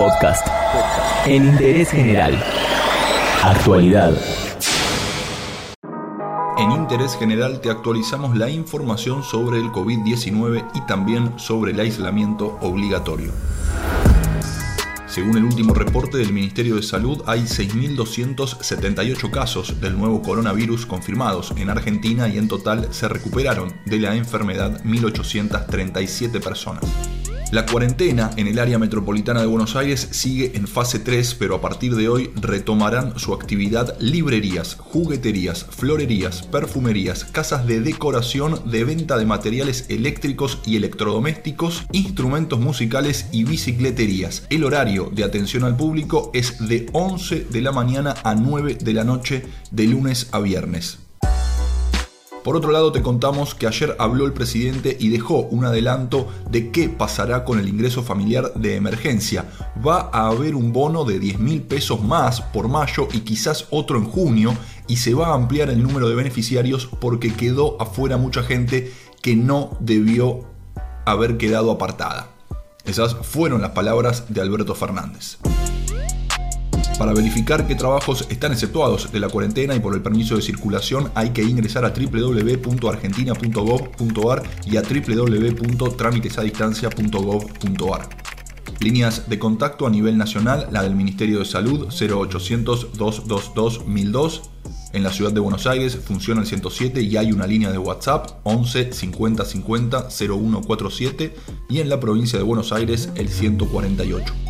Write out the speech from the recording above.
Podcast. En interés general. Actualidad. En Interés General te actualizamos la información sobre el COVID-19 y también sobre el aislamiento obligatorio. Según el último reporte del Ministerio de Salud, hay 6.278 casos del nuevo coronavirus confirmados en Argentina y en total se recuperaron de la enfermedad 1.837 personas. La cuarentena en el área metropolitana de Buenos Aires sigue en fase 3, pero a partir de hoy retomarán su actividad librerías, jugueterías, florerías, perfumerías, casas de decoración, de venta de materiales eléctricos y electrodomésticos, instrumentos musicales y bicicleterías. El horario de atención al público es de 11 de la mañana a 9 de la noche de lunes a viernes. Por otro lado, te contamos que ayer habló el presidente y dejó un adelanto de qué pasará con el ingreso familiar de emergencia. Va a haber un bono de 10 mil pesos más por mayo y quizás otro en junio y se va a ampliar el número de beneficiarios porque quedó afuera mucha gente que no debió haber quedado apartada. Esas fueron las palabras de Alberto Fernández. Para verificar qué trabajos están exceptuados de la cuarentena y por el permiso de circulación hay que ingresar a www.argentina.gov.ar y a www.trámitesadistancia.gov.ar. Líneas de contacto a nivel nacional, la del Ministerio de Salud 0800 222 1002. En la ciudad de Buenos Aires funciona el 107 y hay una línea de WhatsApp 11 50 50 0147 y en la provincia de Buenos Aires el 148.